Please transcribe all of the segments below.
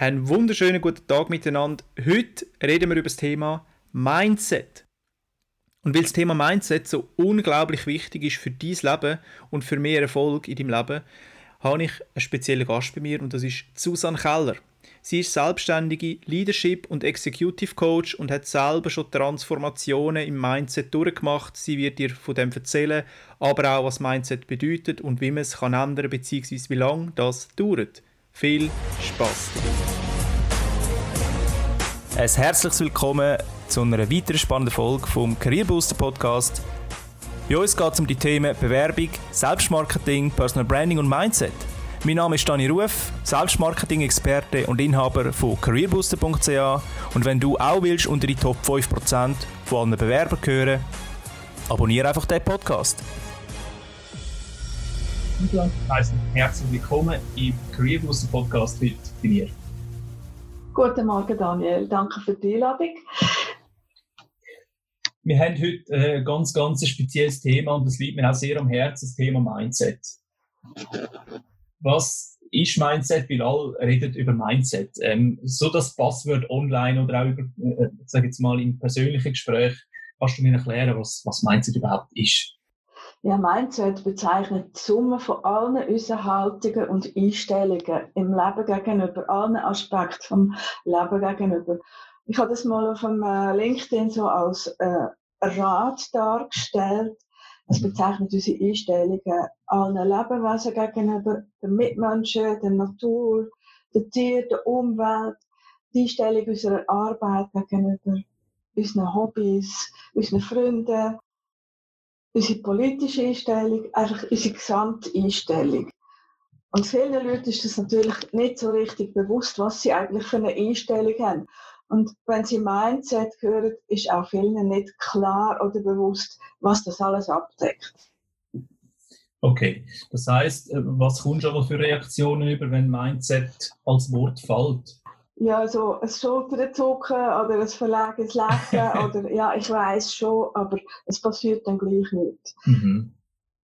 Einen wunderschönen guten Tag miteinander. Heute reden wir über das Thema Mindset. Und weil das Thema Mindset so unglaublich wichtig ist für dein Leben und für mehr Erfolg in deinem Leben, habe ich einen speziellen Gast bei mir und das ist Susanne Keller. Sie ist selbstständige Leadership- und Executive Coach und hat selber schon Transformationen im Mindset durchgemacht. Sie wird dir von dem erzählen, aber auch was Mindset bedeutet und wie man es kann ändern bzw. wie lange das dauert. Viel Spaß! Ein herzliches Willkommen zu einer weiteren spannenden Folge vom Career Booster Podcast. Bei uns geht es um die Themen Bewerbung, Selbstmarketing, Personal Branding und Mindset. Mein Name ist Dani Ruf, Selbstmarketing-Experte und Inhaber von careerbooster.ch und wenn du auch willst unter die Top 5% von allen Bewerbern gehören, abonniere einfach den Podcast. Heisst herzlich willkommen im Career Booster Podcast heute bei mir. Guten Morgen, Daniel. Danke für die Einladung. Wir haben heute ein ganz, ganz spezielles Thema und das liegt mir auch sehr am Herzen, das Thema Mindset. Was ist Mindset? Weil alle reden über Mindset. Ähm, so das Passwort online oder auch über, äh, sag jetzt mal, im persönlichen Gespräch, kannst du mir erklären, was, was Mindset überhaupt ist? Ja, Mindset bezeichnet die Summe von allen unseren Haltungen und Einstellungen im Leben gegenüber, allen Aspekten vom Leben gegenüber. Ich habe das mal auf dem äh, LinkedIn so als äh, Rat dargestellt. Es bezeichnet unsere Einstellungen allen Lebewesen gegenüber, den Mitmenschen, der Natur, den Tieren, der Umwelt, die Einstellung unserer Arbeit gegenüber, unseren Hobbys, unseren Freunden, unsere politische Einstellung, einfach unsere Gesamteinstellung. Und vielen Leuten ist das natürlich nicht so richtig bewusst, was sie eigentlich für eine Einstellung haben. Und wenn sie Mindset hören, ist auch vielen nicht klar oder bewusst, was das alles abdeckt. Okay, das heißt, äh, was kommt schon für Reaktionen über, wenn Mindset als Wort fällt? Ja, so ein Schulterzucken oder ein verlegenes Lächeln oder ja, ich weiß schon, aber es passiert dann gleich nicht. Mhm.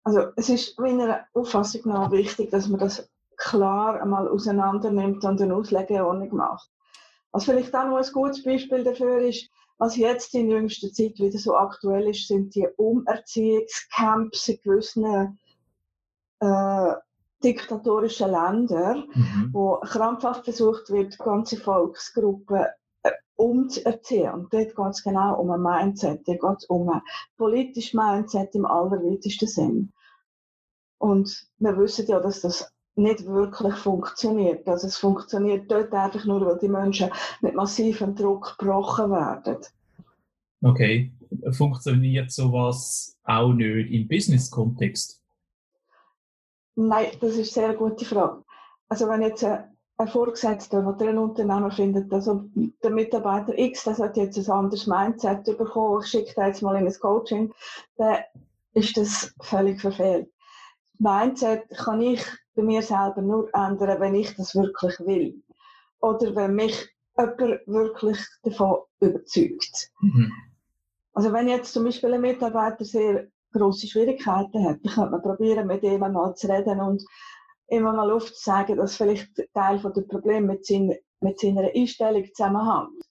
Also es ist meiner Auffassung nach wichtig, dass man das klar einmal auseinander nimmt und eine Auslegeordnung macht. Was vielleicht auch noch ein gutes Beispiel dafür ist, was jetzt in jüngster Zeit wieder so aktuell ist, sind die Umerziehungscamps in gewissen äh, diktatorischen Ländern, mhm. wo krampfhaft versucht wird, ganze Volksgruppen äh, umzuerziehen. Und dort geht es genau um ein Mindset, dort geht es um ein politisches Mindset im allerweitesten Sinn. Und wir wissen ja, dass das nicht wirklich funktioniert. Also es funktioniert dort einfach nur, weil die Menschen mit massivem Druck gebrochen werden. Okay. Funktioniert sowas auch nicht im Business-Kontext? Nein, das ist eine sehr gute Frage. Also wenn jetzt ein Vorgesetzter oder ein Unternehmer findet, also der Mitarbeiter X, der hat jetzt ein anderes Mindset bekommen, ich schicke den jetzt mal in ein Coaching, dann ist das völlig verfehlt. Mindset kann ich bei mir selber nur ändern, wenn ich das wirklich will. Oder wenn mich jemand wirklich davon überzeugt. Mhm. Also wenn jetzt zum Beispiel ein Mitarbeiter sehr grosse Schwierigkeiten hat, dann könnte man probieren, mit ihm mal zu reden und immer mal aufzuzeigen, dass vielleicht Teil der Probleme mit, sein, mit seiner Einstellung zusammenhängt.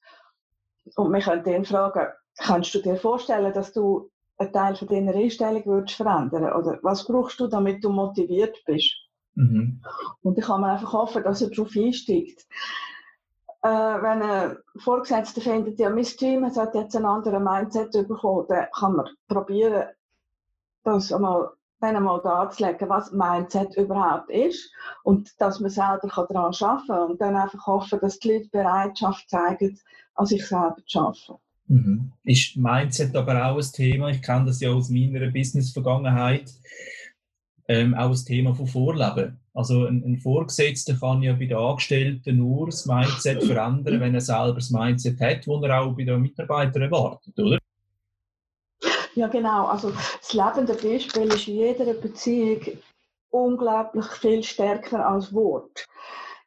Und wir könnten ihn fragen, kannst du dir vorstellen, dass du einen Teil von deiner Einstellung würdest verändern? Oder was brauchst du, damit du motiviert bist? Mhm. Und ich kann mir einfach hoffen, dass er darauf einsteigt. Äh, wenn ein Vorgesetzter findet, ja, mein Team hat jetzt einen anderen Mindset bekommen, dann kann man probieren, das einmal, dann einmal darzulegen, was Mindset überhaupt ist und dass man selber daran arbeiten kann und dann einfach hoffen, dass die Leute Bereitschaft zeigen, an sich selber zu arbeiten. Mhm. Ist Mindset aber auch ein Thema? Ich kenne das ja aus meiner Business-Vergangenheit ähm, auch das Thema von Vorleben. Also ein, ein, Vorgesetzter kann ja bei den Angestellten nur das Mindset verändern, wenn er selber das Mindset hat, das er auch bei den Mitarbeitern erwartet, oder? Ja, genau. Also das lebende Beispiel ist in jeder Beziehung unglaublich viel stärker als Wort.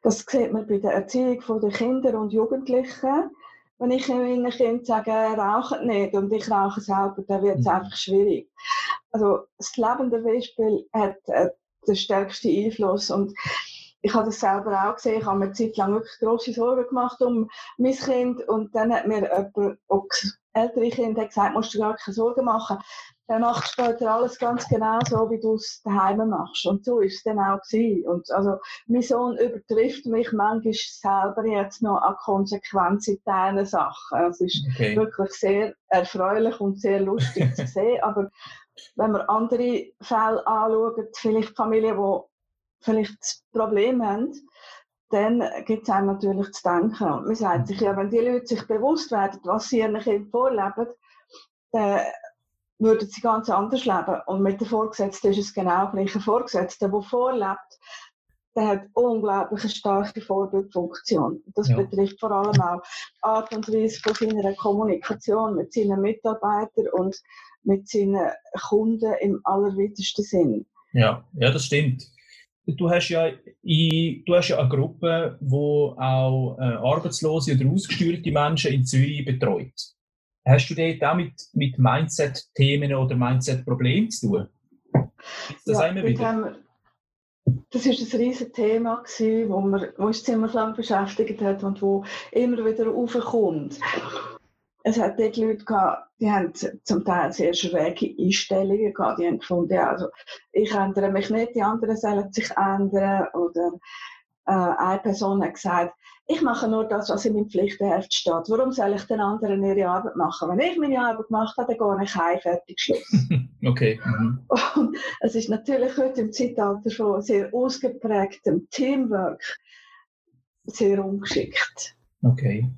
Das sieht man bei der Erziehung der Kinder und Jugendlichen. Wenn ich meinen Kind sage, rauchen nicht und ich rauche selber, dann wird es mhm. einfach schwierig also das lebende Beispiel hat äh, den stärksten Einfluss und ich habe das selber auch gesehen. Ich habe mir eine Zeit lang wirklich grosse Sorgen gemacht um mein Kind. Und dann hat mir jemand, ältere Kinder, gesagt, musst du gar keine Sorgen machen. Er macht später alles ganz genau so, wie du es daheim machst. Und so ist es dann auch gewesen. Und also, mein Sohn übertrifft mich manchmal selber jetzt noch an Konsequenz in diesen Sachen. Es ist okay. wirklich sehr erfreulich und sehr lustig zu sehen. Aber wenn wir andere Fälle anschauen, vielleicht Familien, die vielleicht Probleme haben, dann gibt es einem natürlich zu denken. Und man sagt sich, ja, wenn die Leute sich bewusst werden, was sie ihren Kindern vorleben, dann würden sie ganz anders leben. Und mit der Vorgesetzten ist es genau gleich. Ein Vorgesetzter, der vorlebt, der hat unglaublich eine starke Vorbildfunktion. Das ja. betrifft vor allem auch die Art und Weise von seiner Kommunikation mit seinen Mitarbeitern und mit seinen Kunden im allerweitesten Sinn. Ja, ja, das stimmt. Du hast ja, in, du hast ja eine Gruppe, die auch äh, arbeitslose oder ausgesteuerte Menschen in Zürich betreut. Hast du dort auch mit, mit Mindset-Themen oder Mindset-Problemen zu tun? Das, ja, wir, das ist ein riesiges Thema, das uns ziemlich lange beschäftigt hat und wo immer wieder aufkommt es hat dort Leute gehabt, die haben zum Teil sehr schräge Einstellungen gehabt. Die haben gefunden, also ich ändere mich nicht, die anderen sollen sich ändern. Oder äh, eine Person hat gesagt, ich mache nur das, was in meinem Pflichtenheft steht. Warum soll ich den anderen ihre Arbeit machen? Wenn ich meine Arbeit gemacht habe, dann gehe ich heim, fertig, Schluss. okay. Mhm. Und es ist natürlich heute im Zeitalter von sehr ausgeprägtem Teamwork sehr ungeschickt. Okay.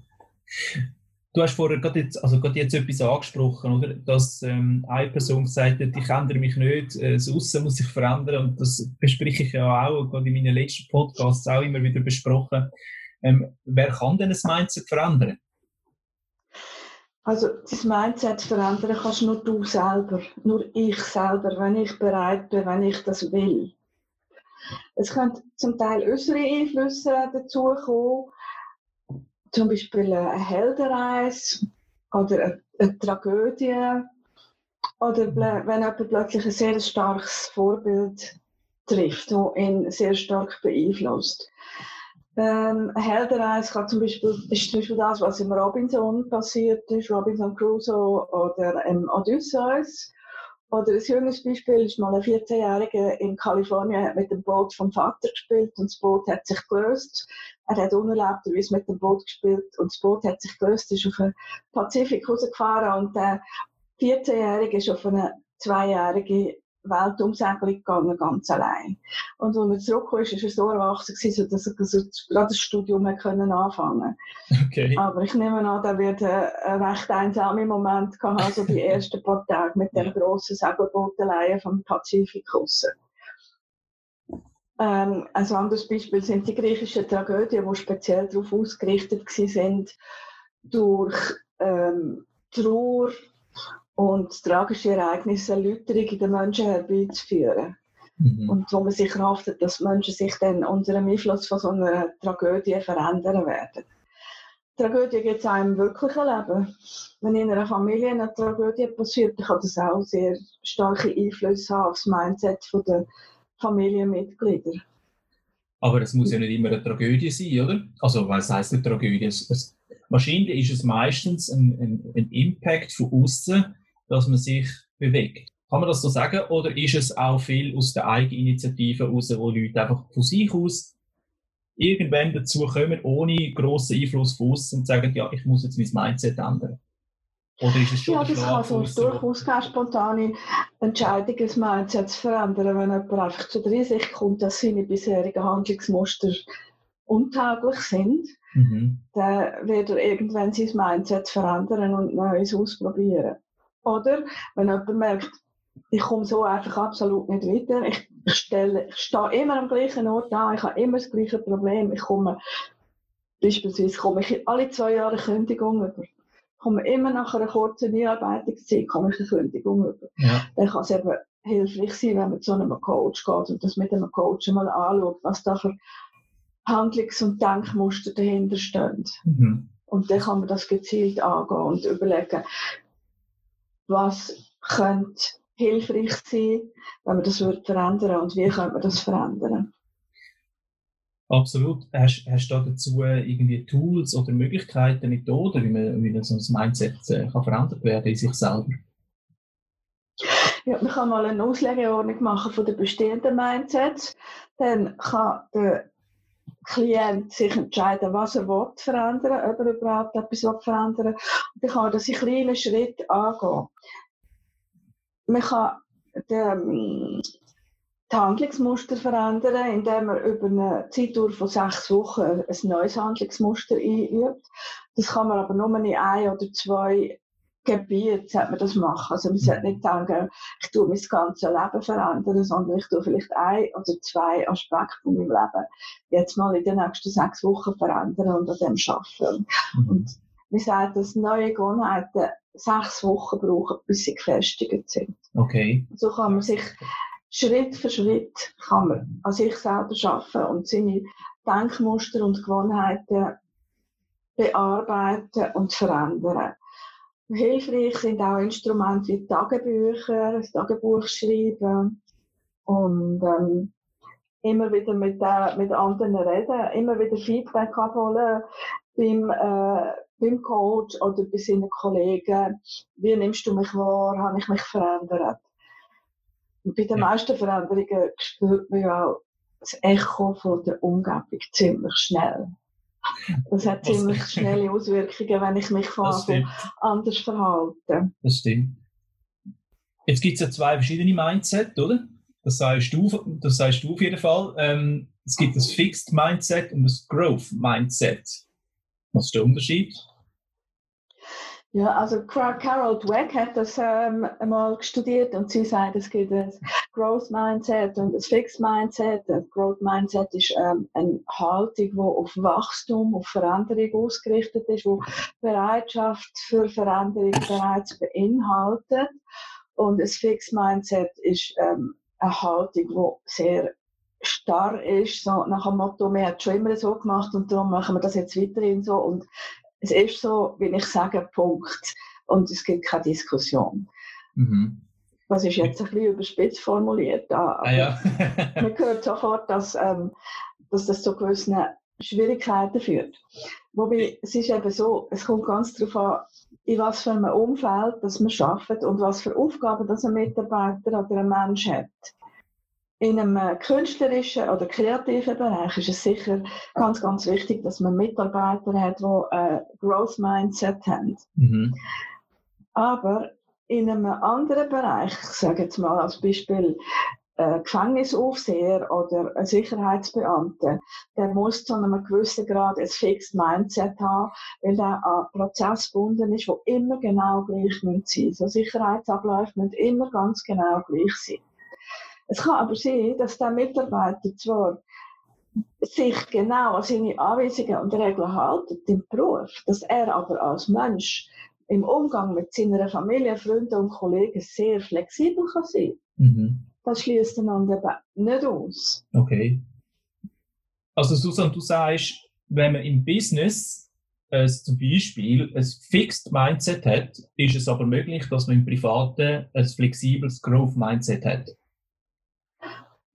Du hast vorher gerade jetzt, also gerade jetzt etwas angesprochen, oder? dass ähm, eine Person gesagt hat, ich ändere mich nicht, äh, das Aussen muss sich verändern und das bespreche ich ja auch, gerade in meinen letzten Podcasts auch immer wieder besprochen. Ähm, wer kann denn ein Mindset verändern? Also das Mindset verändern kannst nur du selber, nur ich selber, wenn ich bereit bin, wenn ich das will. Es können zum Teil äußere Einflüsse dazukommen, zum Beispiel eine Heldenreise oder eine, eine Tragödie oder wenn jemand plötzlich ein sehr starkes Vorbild trifft, das ihn sehr stark beeinflusst. Ähm, Heldenreise kann zum Beispiel, ist zum Beispiel das, was im Robinson passiert ist, Robinson Crusoe oder im Odysseus. Oder ein junges Beispiel ist mal ein 14-Jähriger in Kalifornien mit dem Boot vom Vater gespielt und das Boot hat sich gelöst. Er hat unerlaubterweise mit dem Boot gespielt und das Boot hat sich gelöst, ist auf den Pazifik rausgefahren und der 14-Jährige ist auf eine zweijährige Weltumsegelung gegangen, ganz allein. Und als er zurückkam, war er so erwachsen, dass er gerade das Studium können anfangen okay. Aber ich nehme an, er wird einen recht einsamen Moment gehabt, also die ersten paar Tage mit dem grossen Segelbooteleien vom Pazifik raus. Ähm, ein anderes Beispiel sind die griechischen Tragödien, die speziell darauf ausgerichtet sind, durch ähm, Trauer und tragische Ereignisse Erläuterung in den Menschen herbeizuführen. Mhm. Und wo man sich erhofft, dass Menschen sich dann unter dem Einfluss von so einer Tragödie verändern werden. Tragödie gibt es auch im wirklichen Leben. Wenn in einer Familie eine Tragödie passiert, dann kann das auch sehr starke Einflüsse haben auf das Mindset der Familienmitglieder. Aber es muss ja nicht immer eine Tragödie sein, oder? Also, was heißt eine Tragödie? Es, es, wahrscheinlich ist es meistens ein, ein, ein Impact von außen, dass man sich bewegt. Kann man das so sagen? Oder ist es auch viel aus der Eigeninitiative heraus, wo Leute einfach von sich aus irgendwann dazu kommen, ohne grossen Einfluss von außen und sagen, ja, ich muss jetzt mein Mindset ändern? Oder ist es schon Ja, das kann so durchaus keine spontane Entscheidung, das Mindset zu verändern, wenn jemand einfach zu der Einsicht kommt, dass seine bisherigen Handlungsmuster untauglich sind, mhm. dann wird er irgendwann sein Mindset verändern und Neues ausprobieren. Oder wenn jemand merkt, ich komme so einfach absolut nicht weiter, ich, stelle, ich stehe immer am gleichen Ort an, ich habe immer das gleiche Problem, ich komme, beispielsweise komme ich alle zwei Jahre eine Kündigung über, komme immer nach einer kurzen Einarbeitungszeit komme ich eine Kündigung über. Ja. Dann kann es eben hilfreich sein, wenn man zu einem Coach geht und das mit einem Coach mal anschaut, was da für Handlungs- und Denkmuster dahinter stehen. Mhm. Und dann kann man das gezielt angehen und überlegen, was könnte hilfreich sein, wenn man das würde verändern und wie könnte man das verändern. Absolut. Hast, hast du dazu irgendwie Tools oder Möglichkeiten, Methoden, wie man, wie man so ein Mindset äh, kann verändert werden in sich selber? Ja, man kann mal eine Auslegeordnung machen von den bestehenden Mindsets. Dann kann der Klient sich entscheiden, was er will verändern, ob er überhaupt etwas will verändern. Und dann kann er das in kleinen Schritten angehen. Man kann den, die Handlungsmuster verändern, indem man über eine Zeitdauer von sechs Wochen ein neues Handlungsmuster einübt. Das kann man aber nur in ein oder zwei Gebieten sollte man das machen. Also man sollte nicht sagen, ich tue mein ganzes Leben verändern, sondern ich tue vielleicht ein oder zwei Aspekte von meinem Leben jetzt mal in den nächsten sechs Wochen verändern und an dem arbeiten. Mhm. Und man sagt, dass neue Gewohnheiten sechs Wochen brauchen, bis sie gefestigt sind. Okay. So kann man sich Schritt für Schritt kann man an sich selber arbeiten und seine Denkmuster und Gewohnheiten bearbeiten und verändern. Hilfreich sind auch Instrumente wie Tagebücher, das Tagebuch schreiben und ähm, immer wieder mit, äh, mit anderen reden, immer wieder Feedback abholen beim, äh, beim Coach oder bei seinen Kollegen. Wie nimmst du mich wahr? Habe ich mich verändert? bei den meisten Veränderungen spürt man ja auch das Echo von der Umgebung ziemlich schnell. Das hat ziemlich schnelle Auswirkungen, wenn ich mich von anders verhalte. Das stimmt. Jetzt gibt es ja zwei verschiedene Mindset, oder? Das sagst du, das sagst du auf jeden Fall. Ähm, es gibt das Fixed Mindset und das Growth Mindset. Was ist der Unterschied? Ja, also Carol Dweck hat das ähm, einmal studiert und sie sagt, es gibt ein Growth Mindset und ein Fixed Mindset. Das Growth Mindset ist ähm, eine Haltung, die auf Wachstum, auf Veränderung ausgerichtet ist, wo Bereitschaft für Veränderung bereits beinhaltet. Und das Fixed Mindset ist ähm, eine Haltung, die sehr starr ist, so nach dem Motto, wir haben schon immer so gemacht und darum machen wir das jetzt weiterhin so und es ist so, wie ich sage, Punkt. Und es gibt keine Diskussion. Mhm. Das ist jetzt ein bisschen überspitzt formuliert. Aber ah, ja. man hört sofort, dass, ähm, dass das zu gewissen Schwierigkeiten führt. Wobei, es ist eben so, es kommt ganz darauf an, in was für einem Umfeld das man arbeitet und was für Aufgaben das ein Mitarbeiter oder ein Mensch hat. In einem äh, künstlerischen oder kreativen Bereich ist es sicher ganz, ganz wichtig, dass man Mitarbeiter hat, die ein Growth Mindset haben. Mhm. Aber in einem anderen Bereich, ich sage jetzt mal als Beispiel äh, Gefängnisaufseher oder ein Sicherheitsbeamter, der muss zu einem gewissen Grad ein fixed Mindset haben, weil er an Prozess gebunden ist, wo immer genau gleich sein müssen. So Sicherheitsabläufe müssen immer ganz genau gleich sein. Es kann aber sein, dass der Mitarbeiter zwar sich genau an seine Anweisungen und Regeln hält im Beruf, dass er aber als Mensch im Umgang mit seiner Familie, Freunden und Kollegen sehr flexibel kann sein. Mhm. Das schließt einander nicht aus. Okay. Also Susan, du sagst, wenn man im Business äh, zum Beispiel ein Fixed Mindset hat, ist es aber möglich, dass man im Privaten ein flexibles Growth Mindset hat.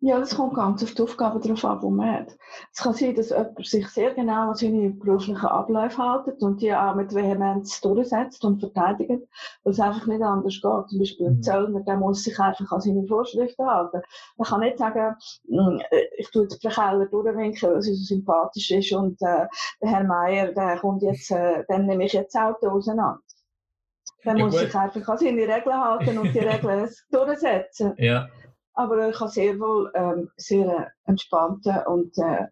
Ja, das kommt ganz auf die Aufgabe darauf an, die man hat. Es kann sein, dass jemand sich sehr genau an seine beruflichen Abläufe hält und die auch mit Vehemenz durchsetzt und verteidigt, weil es einfach nicht anders geht. Zum Beispiel ein. Zöllner, der muss sich einfach an seine Vorschriften halten. Man kann nicht sagen, ich tue jetzt den Keller durchwinken, weil sie so sympathisch ist und äh, der Herr Meier, der kommt jetzt, äh, dann nehme ich jetzt Auto auseinander. Dann ja, muss sich einfach an seine Regeln halten und die Regeln durchsetzen. Ja. Aber er kann sehr wohl ähm, sehr entspannter und äh,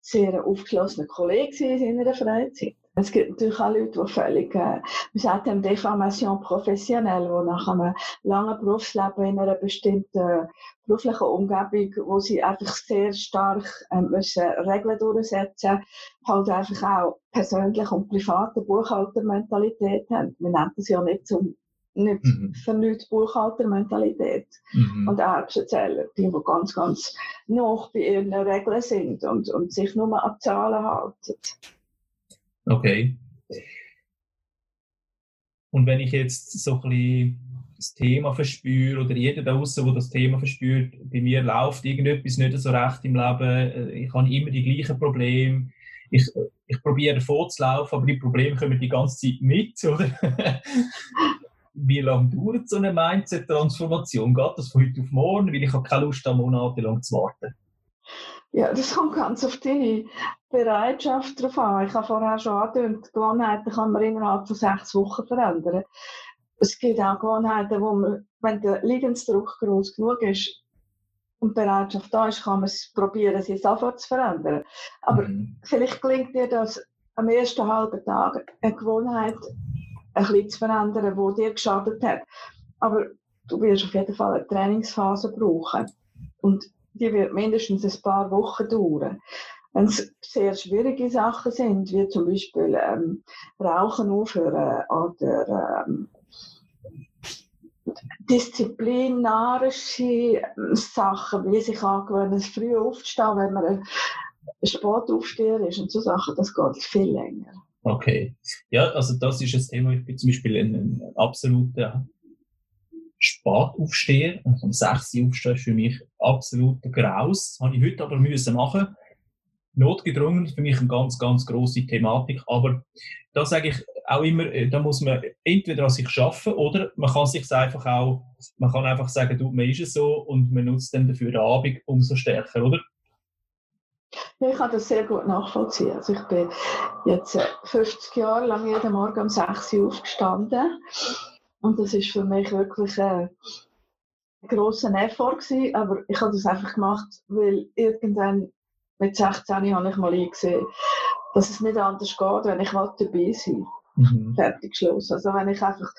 sehr aufgeschlossener Kollege sein in seiner Freizeit. Es gibt natürlich auch Leute, die völlig, äh, wir sagen Deformation professionell, die nach einem langen Berufsleben in einer bestimmten beruflichen Umgebung, wo sie einfach sehr stark äh, müssen Regeln durchsetzen halt einfach auch persönlich und private Buchhaltermentalität haben. Wir nennen das ja nicht zum nicht mhm. für nichts Buchhaltermentalität mhm. und Erbsenzähler, die, die ganz, ganz noch bei ihren Regeln sind und, und sich nur an Zahlen halten. Okay. Und wenn ich jetzt so ein bisschen das Thema verspüre oder jeder da draußen, der das Thema verspürt, bei mir läuft irgendetwas nicht so recht im Leben, äh, ich habe immer die gleichen Probleme, ich, ich probiere vorzulaufen, aber die Probleme kommen die ganze Zeit mit, oder? Wie lange dauert so eine Mindset-Transformation? Geht das von heute auf morgen? Weil ich habe keine Lust, da monatelang zu warten. Ja, das kommt ganz auf deine Bereitschaft drauf an. Ich habe vorher schon angedeutet, Gewohnheiten kann man innerhalb von sechs Wochen verändern. Es gibt auch Gewohnheiten, wo man, wenn der Leidensdruck groß genug ist und Bereitschaft da ist, kann man es probieren, sie sofort zu verändern. Aber mhm. vielleicht gelingt dir das am ersten halben Tag eine Gewohnheit ein bisschen zu verändern, die dir geschadet hat. Aber du wirst auf jeden Fall eine Trainingsphase brauchen. Und die wird mindestens ein paar Wochen dauern. Wenn es sehr schwierige Sachen sind, wie zum Beispiel ähm, Rauchen aufhören oder ähm, disziplinarische Sachen, wie sich angewöhnen, früh aufzustehen, wenn man ein Sportaufsteher ist und so Sachen, das geht viel länger. Okay. Ja, also das ist ein Thema. Ich bin zum Beispiel ein, ein absoluter Spataufsteher. Also um 6 Uhr aufstehen ist für mich absolut Graus. Das habe ich heute aber müssen machen. Notgedrungen für mich eine ganz, ganz große Thematik. Aber da sage ich auch immer, äh, da muss man entweder an sich schaffen oder man kann sich einfach auch, man kann einfach sagen, du, man ist es so und man nutzt dann dafür den Abend umso stärker, oder? Ich kann das sehr gut nachvollziehen. Also ich bin jetzt 50 äh, Jahre lang jeden Morgen um 6 Uhr aufgestanden und das ist für mich wirklich ein grosser Effort gewesen, aber ich habe das einfach gemacht, weil irgendwann mit 16 habe ich mal eingesehen, dass es nicht anders geht, wenn ich dabei sein mhm. Fertig, Schluss. Also wenn ich einfach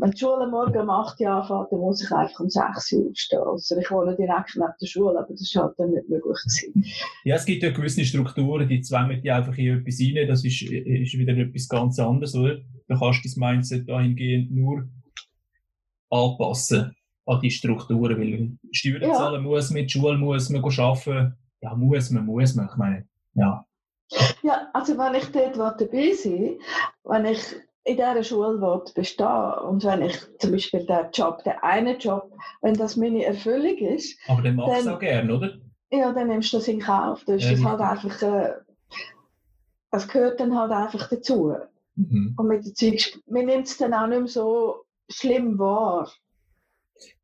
wenn die Schule morgen um 8 Uhr anfängt, dann muss ich einfach um 6 Uhr aufstehen. Also ich wohne direkt neben der Schule, aber das war halt dann nicht möglich. Gewesen. Ja, es gibt ja gewisse Strukturen, die zwängen dich einfach in etwas rein. Das ist, ist wieder etwas ganz anderes, oder? Da kannst du dein Mindset dahingehend nur anpassen an die Strukturen, weil Steuern ja. zahlen muss, mit Schule muss man arbeiten. Ja, muss man, muss man. Ich meine, ja. Ja, also wenn ich dort dabei sein wenn ich in dieser Schule bestehen und wenn ich zum Beispiel der Job, der eine Job, wenn das meine Erfüllung ist. Aber dann machst du auch gerne, oder? Ja, dann nimmst du das in Kauf. Das ist ja, das halt einfach, äh, das gehört dann halt einfach dazu. Mhm. Und mit der Zeit, man nimmt es dann auch nicht mehr so schlimm wahr.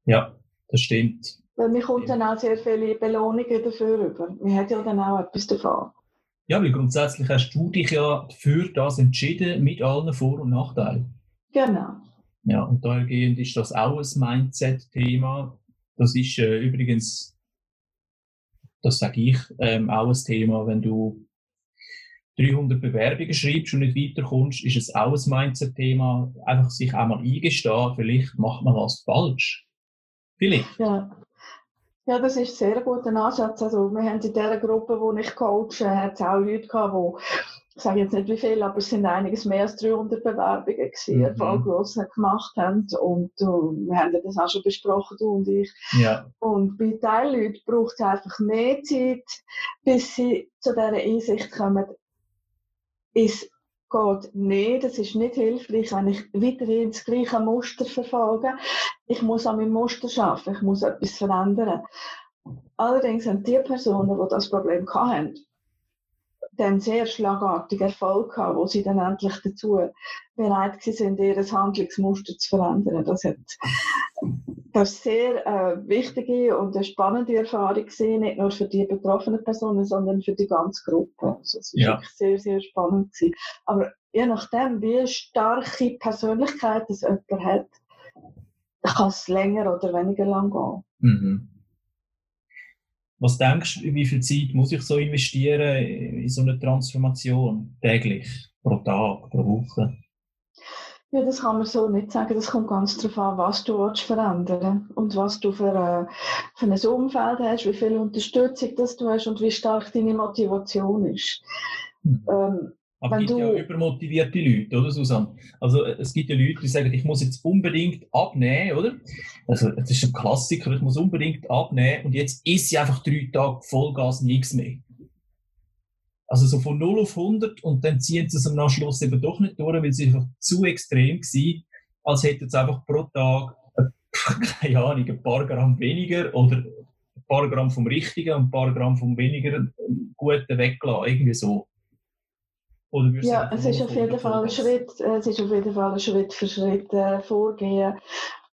Ja, das stimmt. Weil mir kommt dann auch sehr viele Belohnungen dafür über. Man hat ja dann auch etwas davon. Ja, weil grundsätzlich hast du dich ja für das entschieden, mit allen Vor- und Nachteilen. Genau. Ja, und dahergehend ist das auch ein Mindset-Thema. Das ist äh, übrigens, das sage ich, ähm, auch ein Thema, wenn du 300 Bewerbungen schreibst und nicht weiterkommst, ist es auch ein Mindset-Thema. Einfach sich einmal eingestehen, vielleicht macht man was falsch. Vielleicht. Ja. Ja, das ist ein sehr guter Ansatz. Also, wir haben in dieser Gruppe, wo ich coache, hat es auch Leute gehabt, die, ich sage jetzt nicht wie viele, aber es sind einiges mehr als 300 Bewerbungen gewesen, mhm. erfolglos gemacht haben. Und uh, wir haben das auch schon besprochen, du und ich. Ja. Und bei Teilleuten braucht es einfach mehr Zeit, bis sie zu dieser Einsicht kommen, ist geht nicht, das ist nicht hilfreich, wenn ich weiterhin das gleiche Muster verfolge. Ich muss an meinem Muster arbeiten, ich muss etwas verändern. Allerdings haben die Personen, die das Problem hatten, dann sehr schlagartig Erfolg gehabt, wo sie dann endlich dazu bereit sind, ihr Handlungsmuster zu verändern. Das hat das ist sehr äh, wichtige und eine spannende Erfahrung gewesen, nicht nur für die betroffenen Personen, sondern für die ganze Gruppe. Also es war ja. wirklich sehr, sehr spannend gewesen. Aber je nachdem, wie starke Persönlichkeit es jemand hat, kann es länger oder weniger lang gehen. Mhm. Was denkst du, wie viel Zeit muss ich so investieren in so eine Transformation? Täglich, pro Tag, pro Woche? Ja, das kann man so nicht sagen. Das kommt ganz darauf an, was du willst verändern und was du für, äh, für ein Umfeld hast, wie viel Unterstützung das du hast und wie stark deine Motivation ist. Mhm. Ähm, aber es gibt ja übermotivierte Leute, oder Susanne? Also es gibt ja Leute, die sagen, ich muss jetzt unbedingt abnehmen, oder? Also das ist ein Klassiker, ich muss unbedingt abnehmen und jetzt ist sie einfach drei Tage Vollgas nichts mehr. Also so von 0 auf 100 und dann ziehen sie es am Schluss eben doch nicht durch, weil es einfach zu extrem war, als hätten sie einfach pro Tag eine keine Ahnung, ein paar Gramm weniger oder ein paar Gramm vom Richtigen und ein paar Gramm vom weniger Guten weglassen, irgendwie so. ja, es ist, auf jeden Fall ein Schritt, es ist auf jeden Fall ein Schritt für Schritt äh, vorgehen.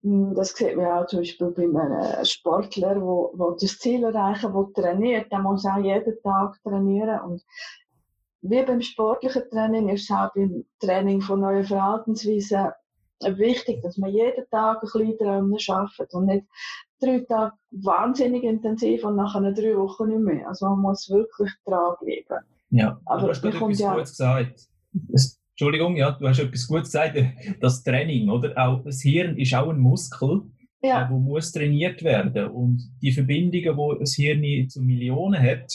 Hm, das sieht man auch zum Beispiel bei einem Sportler, der wo, wo das Ziel erreichen will, trainiert. Der muss auch jeden Tag trainieren. Und wie beim sportlichen Training ist es auch beim Training von neuen Verhaltensweisen wichtig, dass man jeden Tag ein bisschen daran arbeitet und nicht drei Tage wahnsinnig intensiv und nach einer drei Wochen nicht mehr. Also man muss wirklich dranbleiben. Ja, aber du hast etwas ja Gutes gesagt. Entschuldigung, ja, du hast etwas Gutes gesagt. Das Training, oder? Auch das Hirn ist auch ein Muskel, ja. äh, muss trainiert werden. Und die Verbindungen, die das Hirn zu Millionen hat,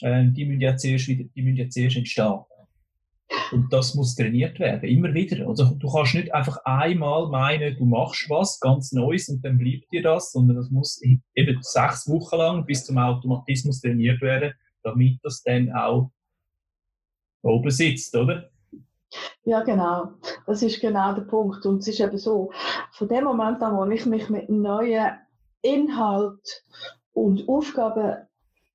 äh, die, müssen ja zuerst wieder, die müssen ja zuerst entstehen. Und das muss trainiert werden, immer wieder. Also du kannst nicht einfach einmal meinen, du machst was ganz Neues und dann bleibt dir das, sondern das muss eben sechs Wochen lang bis zum Automatismus trainiert werden, damit das dann auch oben sitzt, oder? Ja, genau. Das ist genau der Punkt. Und es ist eben so, von dem Moment an, wo ich mich mit neuen Inhalt und Aufgaben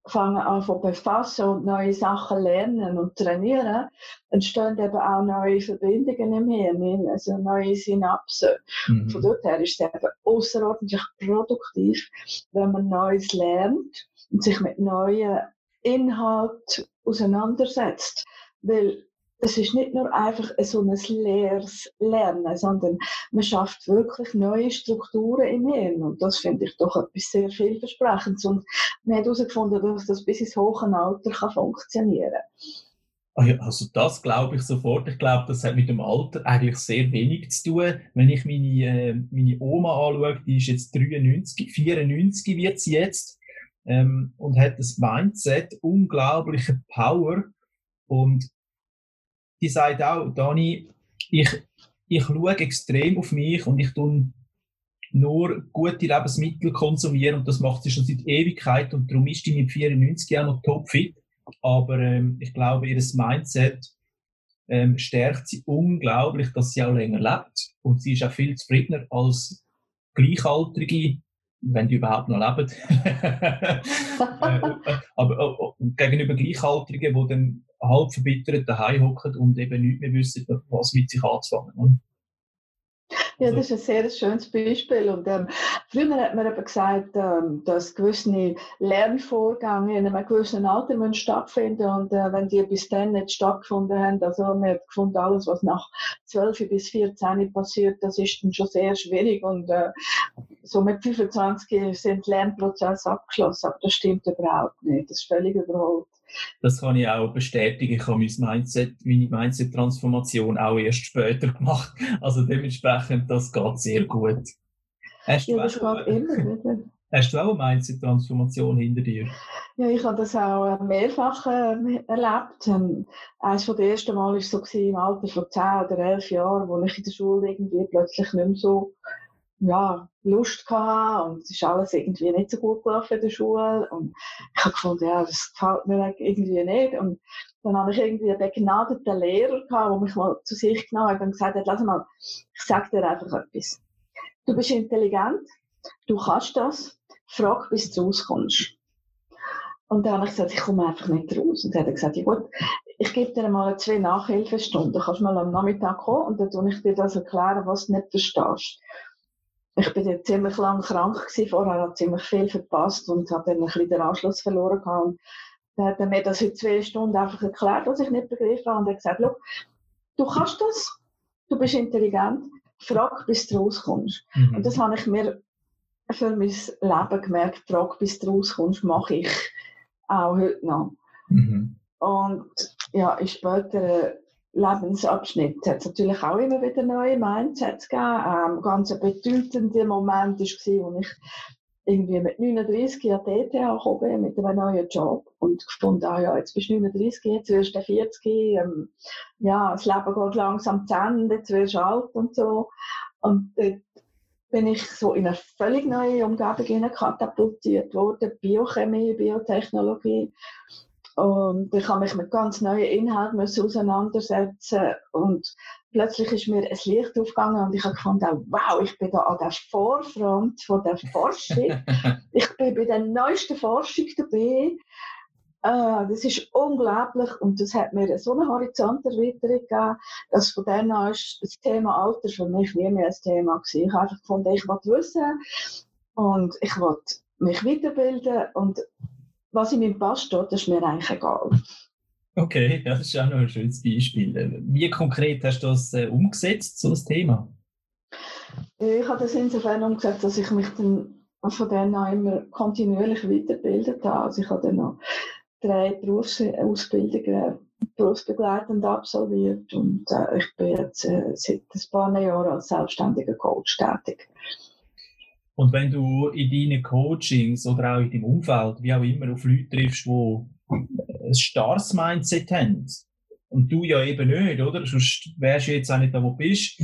fangen an zu befassen und neue Sachen lernen und trainieren, entstehen eben auch neue Verbindungen im Hirn, also neue Synapsen. Mhm. Von dort her ist es eben außerordentlich produktiv, wenn man Neues lernt und sich mit neuen Inhalten auseinandersetzt. Weil es ist nicht nur einfach so ein leeres Lernen, sondern man schafft wirklich neue Strukturen im Hirn. Und das finde ich doch etwas sehr vielversprechendes. Und man hat herausgefunden, dass das bis ins hohe Alter kann funktionieren kann. Also das glaube ich sofort. Ich glaube, das hat mit dem Alter eigentlich sehr wenig zu tun. Wenn ich meine, äh, meine Oma anschaue, die ist jetzt 93, 94 wird sie jetzt ähm, und hat das Mindset, unglaubliche Power und die sagt auch, Dani, ich, ich schaue extrem auf mich und ich tue nur gute Lebensmittel konsumieren und das macht sie schon seit Ewigkeit und darum ist die mit 94 auch noch topfit. Aber ähm, ich glaube, ihr Mindset ähm, stärkt sie unglaublich, dass sie auch länger lebt und sie ist auch viel zufriedener als Gleichaltrige, wenn die überhaupt noch leben. äh, aber äh, gegenüber Gleichaltrigen, die dann halb verbittert daheim hocken und eben nicht mehr wissen, was mit sich anzufangen. Ja, also das ist ein sehr schönes Beispiel. Und, ähm, früher hat man eben gesagt, ähm, dass gewisse Lernvorgänge in einem gewissen Alter müssen stattfinden Und äh, wenn die bis dann nicht stattgefunden haben, also man hat gefunden, alles, was nach 12 bis 14 passiert, das ist dann schon sehr schwierig. Und äh, so mit 25 sind Lernprozesse abgeschlossen. Aber das stimmt überhaupt nicht. Das ist völlig überholt. Das kann ich auch bestätigen. Ich habe mein Mindset, meine Mindset-Transformation auch erst später gemacht. Also dementsprechend, das geht sehr gut. Hast ja, das geht immer wieder. Hast du auch eine Mindset-Transformation hinter dir? Ja, ich habe das auch äh, mehrfach äh, erlebt. Ähm, eines der ersten Mal war so im Alter von 10 oder 11 Jahren, wo ich in der Schule irgendwie plötzlich nicht mehr so ja, Lust gehabt und es ist alles irgendwie nicht so gut gelaufen in der Schule und ich habe gefunden, ja, das gefällt mir irgendwie nicht und dann habe ich irgendwie einen begnadeten Lehrer gehabt, der mich mal zu sich genommen hat und gesagt hat, lass mal, ich sag dir einfach etwas. Du bist intelligent, du kannst das, frag, bis du rauskommst. Und dann habe ich gesagt, ich komme einfach nicht raus. Und dann hat gesagt, ja gut, ich gebe dir mal zwei Nachhilfestunden. Kannst du mal am Nachmittag kommen und dann tue ich dir das erklären, was du nicht verstehst. Ich bin jetzt ziemlich lang krank gewesen, vorher habe ziemlich viel verpasst und habe dann ein bisschen den Anschluss verloren gehabt. Und dann hat er mir das in zwei Stunden einfach erklärt, was ich nicht begriffen habe. Und er hat gesagt, du kannst das, du bist intelligent, frag, bis du rauskommst. Mhm. Und das habe ich mir für mein Leben gemerkt, frag, bis du rauskommst, mache ich auch heute noch. Mhm. Und ja, in späteren Lebensabschnitt hat es natürlich auch immer wieder neue Mindsets gegeben. Ähm, ganz ein bedeutender Moment war, wo ich irgendwie mit 39 an die ETH gekommen bin, mit einem neuen Job und gefunden, ah ja, jetzt bist du 39, jetzt wirst du 40, ähm, ja, das Leben geht langsam zu Ende, jetzt wirst du alt und so. Und dort bin ich so in eine völlig neue Umgebung katapultiert worden, Biochemie, Biotechnologie. Und ich habe mich mit ganz neuen Inhalten auseinandersetzen und plötzlich ist mir ein Licht aufgegangen und ich habe gefunden, wow, ich bin da an der Vorfront von der Forschung. ich bin bei der neuesten Forschung dabei. Uh, das ist unglaublich und das hat mir so eine Horizonterweiterung gegeben, dass von dann an ist das Thema Alter für mich nie mehr ein Thema gewesen. Ich habe einfach gefunden, ich wollte wissen und ich wollte mich weiterbilden und was in meinem Pass steht, ist mir eigentlich egal. Okay, das ist auch noch ein schönes Beispiel. Wie konkret hast du das äh, umgesetzt, so das Thema? Ich habe das insofern umgesetzt, dass ich mich dann von denen an immer kontinuierlich weitergebildet habe. Also ich habe dann noch drei Berufsausbildungen berufsbegleitend absolviert und äh, ich bin jetzt äh, seit ein paar Jahren als selbstständiger Coach tätig. Und wenn du in deinen Coachings oder auch in deinem Umfeld, wie auch immer, auf Leute triffst, die ein starres Mindset haben, und du ja eben nicht, oder? Sonst wärst du jetzt auch nicht da, wo du bist.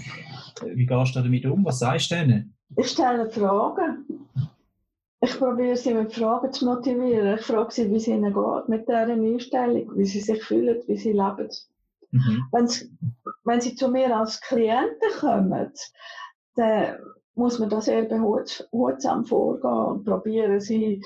Wie gehst du damit um? Was sagst du denen? Ich stelle Fragen. Ich probiere sie mit Fragen zu motivieren. Ich frage sie, wie es ihnen geht mit dieser Einstellung, wie sie sich fühlen, wie sie leben. Mhm. Wenn, sie, wenn sie zu mir als Klienten kommen, dann muss man da sehr behutsam vorgehen und probieren, sie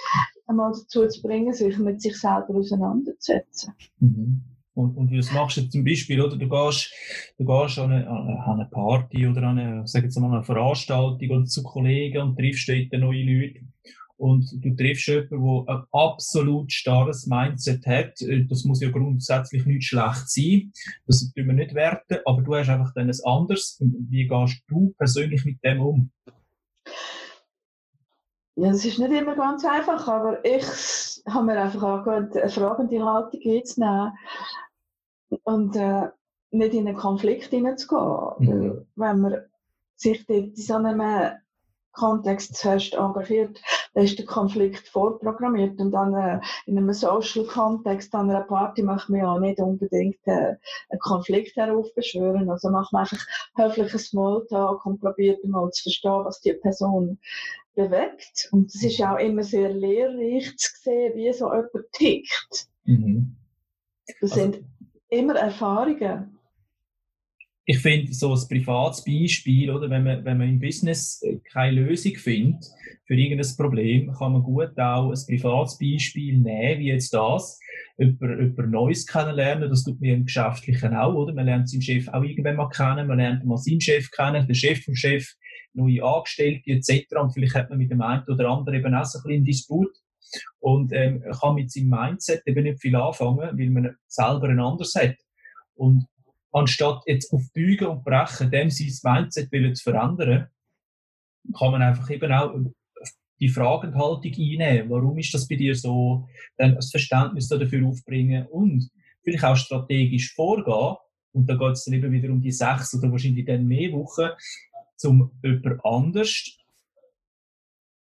einmal dazu zu bringen, sich mit sich selber auseinanderzusetzen. Mhm. Und, und was machst du zum Beispiel, oder? Du gehst, du gehst an, eine, an eine Party oder an eine, sag jetzt mal, eine Veranstaltung oder zu Kollegen und triffst dort neue Leute. Und du triffst jemanden, der ein absolut starres Mindset hat. Das muss ja grundsätzlich nicht schlecht sein. Das tun wir nicht werten. Aber du hast einfach dann ein anderes. Wie gehst du persönlich mit dem um? Ja, es ist nicht immer ganz einfach, aber ich habe mir einfach angehört, eine fragende Haltung einzunehmen und äh, nicht in einen Konflikt hineinzugehen. Mhm. Wenn man sich in so einem Kontext zuerst engagiert, dann ist der Konflikt vorprogrammiert und dann äh, in einem Social-Kontext an einer Party macht man ja nicht unbedingt äh, einen Konflikt heraufbeschwören. Also macht man einfach höflichen Smalltalk und probiert mal zu verstehen, was die Person bewegt. Und es ist ja auch immer sehr lehrreich zu sehen, wie so jemand tickt. Mhm. Das also, sind immer Erfahrungen ich finde so ein privates Beispiel, oder, wenn man, wenn man im Business äh, keine Lösung findet für irgendein Problem, kann man gut auch ein privates Beispiel nehmen, wie jetzt das, über, über Neues kennenlernen. Das tut mir im Geschäftlichen auch, oder? Man lernt seinen Chef auch irgendwann mal kennen, man lernt mal seinen Chef kennen, den Chef vom Chef, neue Angestellte etc. Und vielleicht hat man mit dem einen oder anderen eben auch so ein bisschen Disput und ähm, kann mit seinem Mindset eben nicht viel anfangen, weil man selber ein anderes hat. Und anstatt jetzt auf Bügen und Brechen dem sein Mindset zu verändern, kann man einfach eben auch die Fragenhaltung einnehmen. Warum ist das bei dir so? Dann das Verständnis dafür aufbringen und vielleicht auch strategisch vorgehen. Und da geht es dann eben wieder um die sechs oder wahrscheinlich dann mehr Wochen, um jemand anders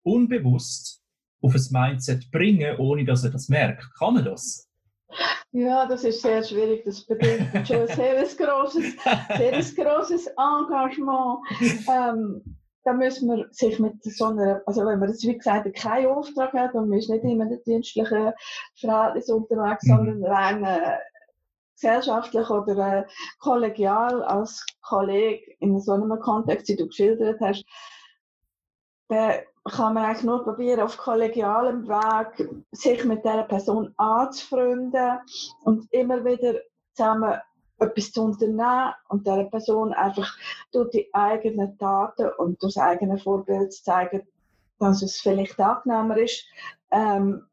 unbewusst auf ein Mindset zu bringen, ohne dass er das merkt. Kann man das? Ja, das ist sehr schwierig. Das bedeutet schon ein sehr grosses, sehr grosses Engagement. Ähm, da müssen wir sich mit so einer, also wenn man jetzt wie gesagt keinen Auftrag hat und man ist nicht immer in der dienstlichen Verhältnis unterwegs, mhm. sondern rein äh, gesellschaftlich oder äh, kollegial als Kollege in so einem Kontext, wie du geschildert hast, dann kann man eigentlich nur probieren, auf kollegialem Weg sich mit dieser Person anzufreunden und immer wieder zusammen etwas zu unternehmen und dieser Person einfach durch die eigenen Taten und durch das eigene Vorbild zu zeigen, dass es vielleicht angenehmer ist, ähm,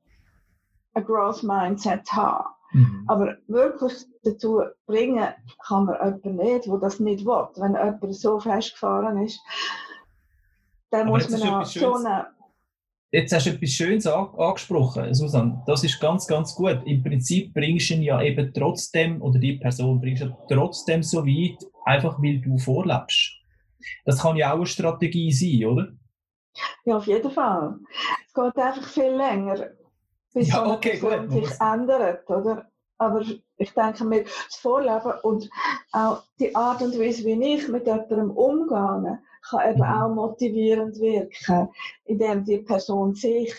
ein Growth Mindset zu haben. Mhm. Aber wirklich dazu bringen kann man jemanden nicht, der das nicht will. Wenn jemand so festgefahren ist, dann muss man auch so eine Jetzt hast du etwas Schönes angesprochen, Susan. Das ist ganz, ganz gut. Im Prinzip bringst du ihn ja eben trotzdem, oder die Person bringst du trotzdem so weit, einfach weil du vorlebst. Das kann ja auch eine Strategie sein, oder? Ja, auf jeden Fall. Es geht einfach viel länger, bis ja, okay, so eine sich ändert, oder? Aber ich denke mir, das Vorleben und auch die Art und Weise, wie ich mit jemandem umgehe, kann eben mhm. auch motivierend wirken, indem die Person sich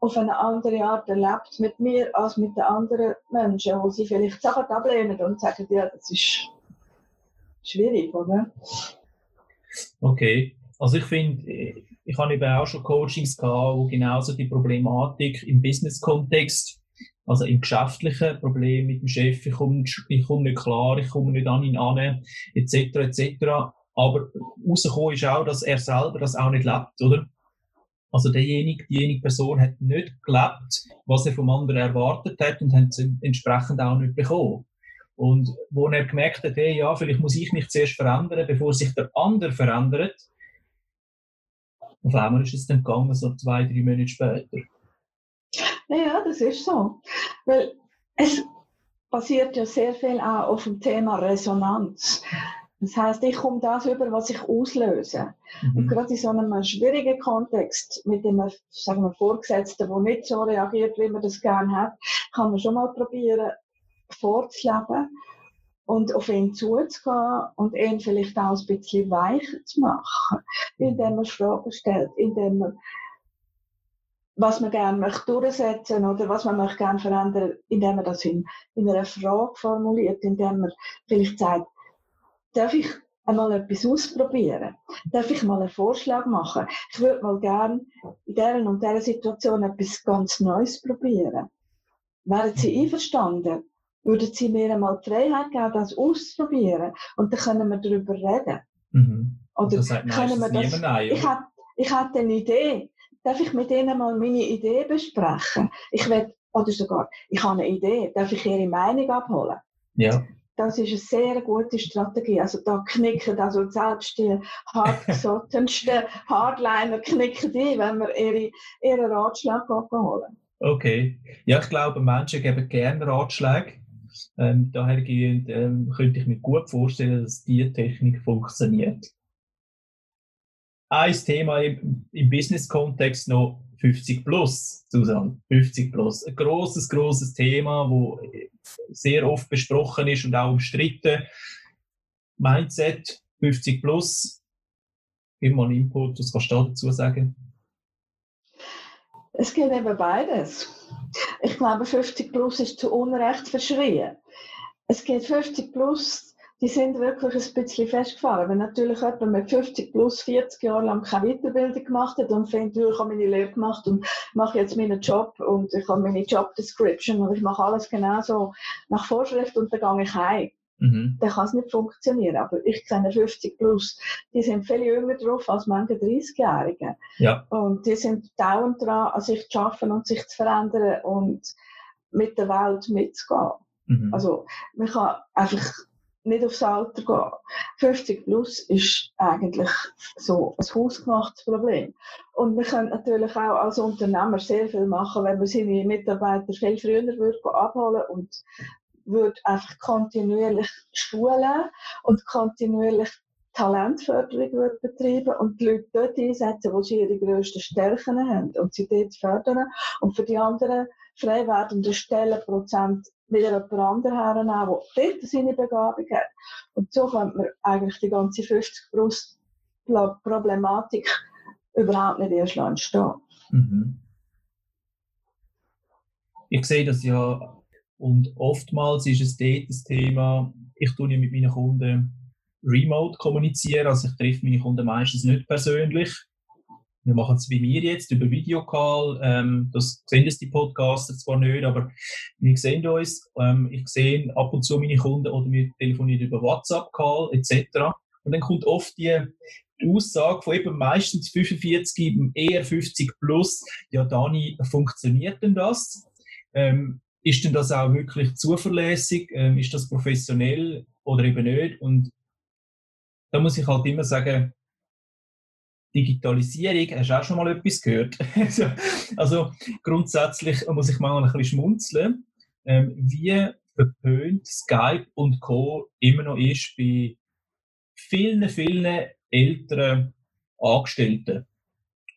auf eine andere Art erlebt mit mir als mit den anderen Menschen, wo sie vielleicht Sachen ablehnen und sagen, ja, das ist schwierig, oder? Okay, also ich finde, ich habe eben auch schon Coachings gehabt, wo genauso die Problematik im Business-Kontext, also im geschäftlichen Problem mit dem Chef, ich komme, ich komme nicht klar, ich komme nicht an ihn an, etc., etc., aber rausgekommen ist auch, dass er selber das auch nicht lebt, oder? Also derjenige, diejenige Person hat nicht gelebt, was er vom anderen erwartet hat und hat es entsprechend auch nicht bekommen. Und wo er gemerkt hat, hey, ja, vielleicht muss ich mich zuerst verändern, bevor sich der andere verändert, auf einmal ist es dann gegangen, so zwei, drei Monate später. Ja, das ist so. Weil es basiert ja sehr viel auch auf dem Thema Resonanz. Das heißt, ich komme das über, was ich auslöse. Mhm. Und gerade in so einem schwierigen Kontext mit dem sagen wir, Vorgesetzten, der nicht so reagiert, wie man das gerne hat, kann man schon mal probieren, vorzuleben und auf ihn zuzugehen und ihn vielleicht auch ein bisschen weicher zu machen, indem man Fragen stellt, indem man was man gerne möchte durchsetzen oder was man möchte gerne verändern, indem man das in, in einer Frage formuliert, indem man vielleicht sagt, darf ich einmal etwas ausprobieren? Darf ich mal einen Vorschlag machen? Ich würde mal gerne in dieser und dieser Situation etwas ganz Neues probieren. Wären Sie einverstanden? Würden Sie mir einmal die Freiheit geben, das auszuprobieren? Und dann können wir darüber reden. Mhm. Oder das können wir das, nein, ich, habe, ich habe eine Idee. Darf ich mit Ihnen mal meine Idee besprechen? Ich will, oder sogar, ich habe eine Idee. Darf ich Ihre Meinung abholen? Ja das ist eine sehr gute Strategie. Also da knicken also selbst die hartgesottensten Hardliner knicken die, wenn wir ihre, ihren Ratschlag holen. Okay. Ja, ich glaube, Menschen geben gerne Ratschläge. Ähm, dahergehend ähm, könnte ich mir gut vorstellen, dass diese Technik funktioniert. Ein Thema im, im Business-Kontext noch 50 plus, Susanne. 50 plus. Ein großes, großes Thema, wo sehr oft besprochen ist und auch umstritten. Mindset 50 plus. Mal einen Input, was kannst du dazu sagen? Es geht eben beides. Ich glaube, 50 plus ist zu Unrecht verschrien. Es geht 50 plus die sind wirklich ein bisschen festgefahren. Wenn natürlich jemand mit 50 plus 40 Jahren lang keine Weiterbildung gemacht hat und findet, ich habe meine Lehre gemacht und mache jetzt meinen Job und ich habe meine Job Description und ich mache alles genauso nach Vorschrift und dann gehe ich heim. Mhm. Dann kann es nicht funktionieren. Aber ich kenne 50 plus, die sind viel jünger drauf als manche 30-Jährige. Ja. Und die sind dauernd dran, an sich zu arbeiten und sich zu verändern und mit der Welt mitzugehen. Mhm. Also man kann einfach nicht aufs Alter gehen. 50 plus ist eigentlich so ein hausgemachtes Problem. Und wir können natürlich auch als Unternehmer sehr viel machen, wenn wir seine Mitarbeiter viel früher würden abholen und würde einfach kontinuierlich schulen und kontinuierlich Talentförderung wird betreiben und die Leute dort einsetzen, wo sie ihre grössten Stärken haben und sie dort fördern und für die anderen frei werdenden Stellenprozent wieder jemand anderen hernehmen, der dort seine Begabung hat. Und so könnte man eigentlich die ganze 50 plus Problematik überhaupt nicht erst entstehen. Mhm. Ich sehe das ja und oftmals ist es dort das Thema, ich tue ja mit meinen Kunden remote kommunizieren, also ich treffe meine Kunden meistens nicht persönlich, wir machen es wie wir jetzt über Videocall. Ähm, das sehen das die Podcaster zwar nicht, aber wir sehen uns. Ähm, ich sehe ab und zu meine Kunden oder wir telefonieren über WhatsApp-Call etc. Und dann kommt oft die, die Aussage von eben meistens 45, eher 50 plus. Ja, Dani, funktioniert denn das? Ähm, ist denn das auch wirklich zuverlässig? Ähm, ist das professionell oder eben nicht? Und da muss ich halt immer sagen, Digitalisierung, hast du auch schon mal etwas gehört? Also, also grundsätzlich muss ich mal ein bisschen schmunzeln, ähm, wie verpönt Skype und Co. immer noch ist bei vielen, vielen älteren Angestellten.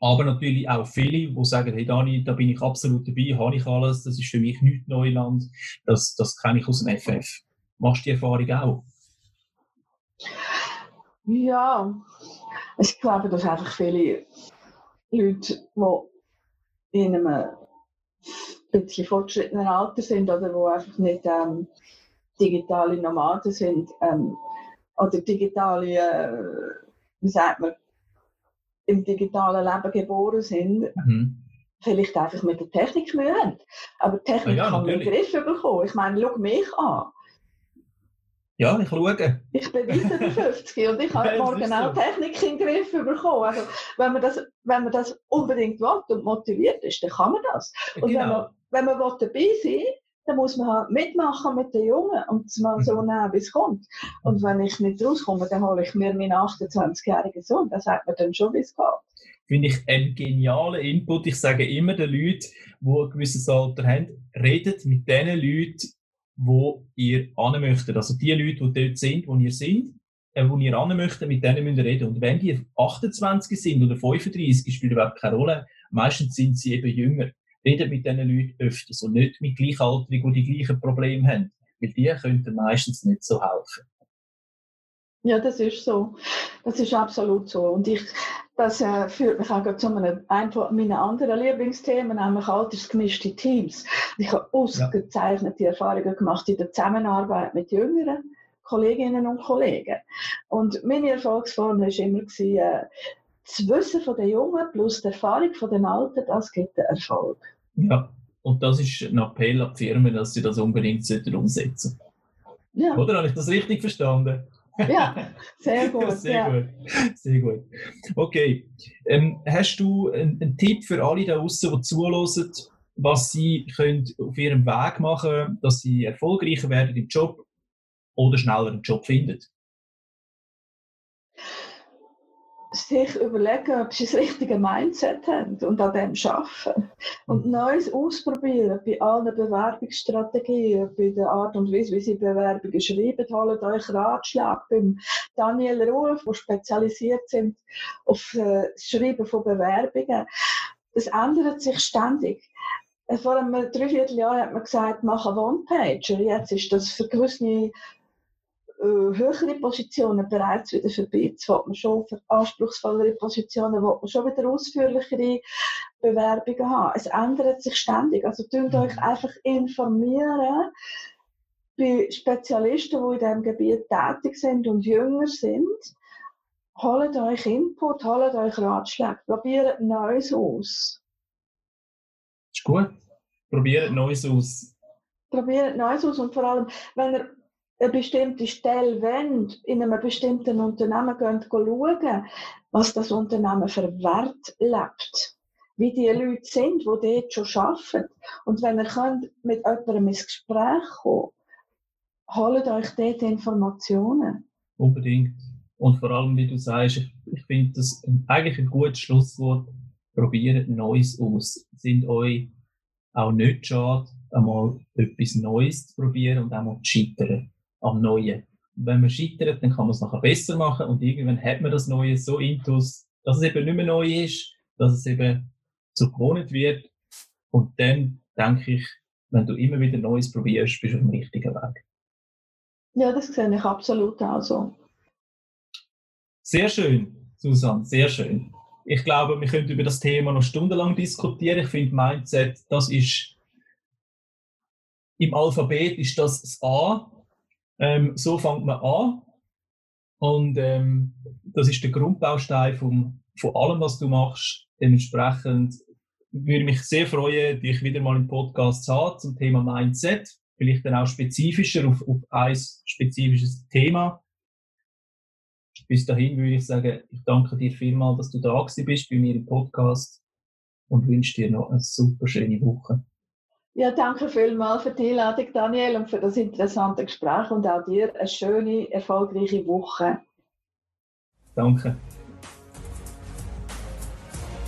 Aber natürlich auch viele, die sagen, hey Dani, da bin ich absolut dabei, habe ich alles, das ist für mich nicht Neuland, das, das kenne ich aus dem FF. Machst du die Erfahrung auch? Ja, ich glaube, dass einfach viele Leute, die in einem ein bisschen fortgeschrittenen Alter sind oder wo einfach nicht ähm, digitale Nomaden sind ähm, oder digitale, äh, wie sagt man, im digitalen Leben geboren sind, mhm. vielleicht einfach mit der Technik Mühe haben. Aber die Technik ja, ja, kann man in den Griff bekommen. Ich meine, schau mich an. Ja, ich schaue. Ich bin weiter 50 und ich habe morgen auch Technik in den Griff bekommen. Also, wenn, man das, wenn man das unbedingt will und motiviert ist, dann kann man das. Und genau. wenn man, wenn man will dabei sein will, dann muss man halt mitmachen mit den Jungen und es mal so mhm. nehmen, wie es kommt. Und wenn ich nicht rauskomme, dann hole ich mir meinen 28-jährigen Sohn. Das sagt man dann schon, wie es geht. Finde ich einen genialen Input. Ich sage immer den Leuten, die ein gewisses Alter haben, redet mit den Leuten, wo ihr an möchtet. Also die Leute, die dort sind, wo ihr sind, äh, wo ihr an möchtet, mit denen müsst ihr reden. Und wenn die 28 sind oder 35, spielt überhaupt keine Rolle. Meistens sind sie eben jünger. Redet mit diesen Leuten öfters und nicht mit Gleichaltrigen, die die gleichen Probleme haben. Weil die könnten meistens nicht so helfen. Ja, das ist so. Das ist absolut so. Und ich, das äh, führt mich auch zu einem, einem meiner anderen Lieblingsthemen, nämlich altersgemischte Teams. Ich habe ausgezeichnete ja. Erfahrungen gemacht in der Zusammenarbeit mit jüngeren Kolleginnen und Kollegen. Und meine Erfolgsform war immer, äh, das Wissen von den Jungen plus die Erfahrung von den Alten, das gibt den Erfolg. Ja, und das ist ein Appell an die Firmen, dass sie das unbedingt umsetzen sollten. Ja. Oder habe ich das richtig verstanden? Ja, sehr gut. sehr ja. gut. Sehr gut. Okay. Ähm, hast du einen, einen, Tipp für alle da draußen, die zuhören, was sie können auf ihrem Weg machen können, dass sie erfolgreicher werden im Job oder schneller einen Job finden? Sich überlegen, ob sie das richtige Mindset haben und an dem arbeiten. Und mhm. Neues ausprobieren bei allen Bewerbungsstrategien, bei der Art und Weise, wie sie Bewerbungen schreiben. Holt euch Ratschlag beim Daniel Ruf, die spezialisiert sind auf äh, das Schreiben von Bewerbungen. Das ändert sich ständig. Vor einem Dreivierteljahr hat man gesagt, mach eine One-Pager. Jetzt ist das für gewisse höhere Positionen bereits wieder vorbei. Jetzt will man schon für anspruchsvollere Positionen, will man schon wieder ausführlichere Bewerbungen haben. Es ändert sich ständig. Also tut mhm. euch einfach informieren bei Spezialisten, die in diesem Gebiet tätig sind und jünger sind. Holt euch Input, holt euch Ratschläge, probiert Neues aus. Ist gut. Probiert Neues aus. Probiert Neues aus und vor allem, wenn ihr eine bestimmte Stelle wollt, in einem bestimmten Unternehmen gehen, schauen, was das Unternehmen für Wert lebt, wie die Leute sind, die dort schon arbeiten. Und wenn ihr könnt mit jemandem ins Gespräch kommen, holt euch dort Informationen. Unbedingt. Und vor allem, wie du sagst, ich, ich finde das eigentlich ein gutes Schlusswort. Probiert Neues aus. Sind euch auch nicht schade, einmal etwas Neues zu probieren und einmal zu scheitern am Neuen. Und wenn man scheitert, dann kann man es nachher besser machen und irgendwann hat man das Neue so intus, dass es eben nicht mehr neu ist, dass es eben zu gewohnt wird. Und dann denke ich, wenn du immer wieder Neues probierst, bist du auf dem richtigen Weg. Ja, das sehe ich absolut auch so. Sehr schön, Susan, sehr schön. Ich glaube, wir können über das Thema noch stundenlang diskutieren. Ich finde, Mindset, das ist im Alphabet ist das das A ähm, so fängt man an. Und ähm, das ist der Grundbaustein vom, von allem, was du machst. Dementsprechend würde mich sehr freuen, dich wieder mal im Podcast zu haben zum Thema Mindset. Vielleicht dann auch spezifischer auf, auf ein spezifisches Thema. Bis dahin würde ich sagen, ich danke dir vielmals, dass du da bist bei mir im Podcast und wünsche dir noch eine super schöne Woche. Ja, danke vielmals für die Einladung, Daniel, und für das interessante Gespräch und auch dir eine schöne, erfolgreiche Woche. Danke.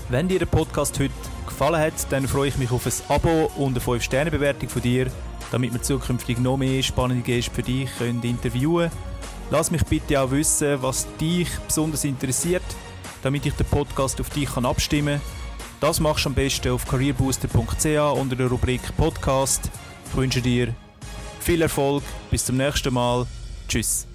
Wenn dir der Podcast heute gefallen hat, dann freue ich mich auf ein Abo und eine 5-Sterne-Bewertung von dir, damit wir zukünftig noch mehr spannende Gäste für dich können interviewen können. Lass mich bitte auch wissen, was dich besonders interessiert, damit ich den Podcast auf dich abstimmen kann das machst du am besten auf careerbooster.ch unter der Rubrik Podcast. Ich wünsche dir viel Erfolg, bis zum nächsten Mal. Tschüss.